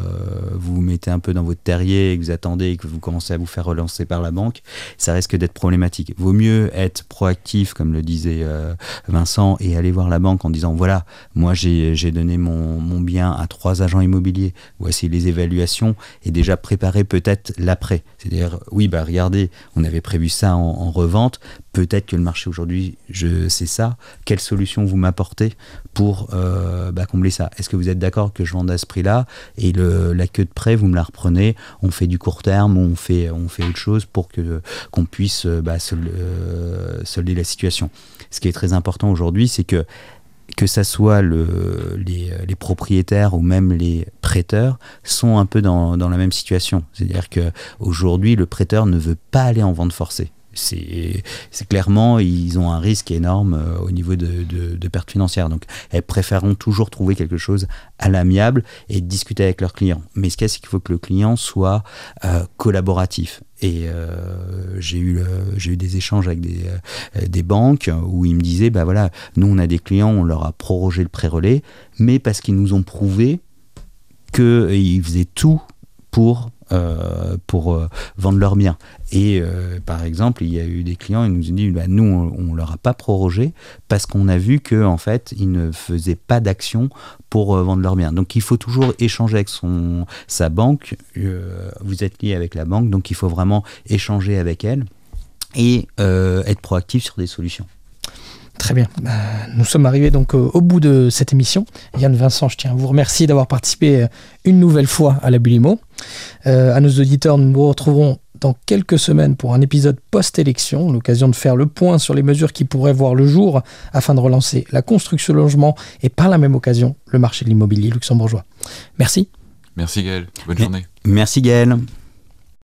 Speaker 4: vous mettez un peu dans votre terrier et que vous attendez et que vous commencez à vous faire relancer par la banque, ça risque d'être problématique. Vaut mieux être proactif, comme le disait euh, Vincent, et aller voir la banque en disant voilà, moi j'ai donné mon, bien à trois agents immobiliers, voici les évaluations déjà préparer peut-être l'après. C'est-à-dire, oui, bah regardez, on avait prévu ça en, revente, peut-être que le marché aujourd'hui, je sais ça. Quelle solution vous m'apportez pour euh, bah, combler ça? Est-ce que vous êtes d'accord que je vende à ce prix-là? Et le, la queue de prêt, vous me la reprenez On fait du court terme, on fait, on fait autre chose pour que qu'on puisse bah, euh, solder la situation. Ce qui est très important aujourd'hui, c'est que que ça soit le, les, les, propriétaires ou même les prêteurs sont un peu dans, dans la même situation. C'est-à-dire que aujourd'hui, le prêteur ne veut pas aller en vente forcée c'est clairement, ils ont un risque énorme euh, au niveau de, de, pertes financières. Donc, elles préféreront toujours trouver quelque chose à l'amiable et discuter avec leurs clients. Mais ce qu'il y c'est qu'il faut que le client soit euh, collaboratif. Et euh, j'ai eu, j'ai eu des échanges avec des, des banques où ils me disaient, bah voilà, nous on a des clients, on leur a prorogé le pré-relais, mais parce qu'ils nous ont prouvé qu'ils faisaient tout pour euh, pour euh, vendre leurs biens. Et euh, par exemple, il y a eu des clients, ils nous ont dit, bah, nous, on, ne leur a pas prorogé parce qu'on a vu que en fait, ils ne faisaient pas d'action pour vendre leurs biens. Donc, il faut toujours échanger avec son sa banque. vous êtes lié avec la banque, donc il faut vraiment échanger avec elle et être proactif sur des solutions.
Speaker 2: Très bien. Bah, nous sommes arrivés donc au bout de cette émission. Yann Vincent, je tiens à vous remercier d'avoir participé une nouvelle fois à la Bulimo. à nos auditeurs, nous nous retrouverons dans quelques semaines pour un épisode post-élection, l'occasion de faire le point sur les mesures qui pourraient voir le jour afin de relancer la construction de logement et par la même occasion le marché de l'immobilier luxembourgeois. Merci.
Speaker 3: Merci Gaël. Bonne journée.
Speaker 4: Merci Gaël.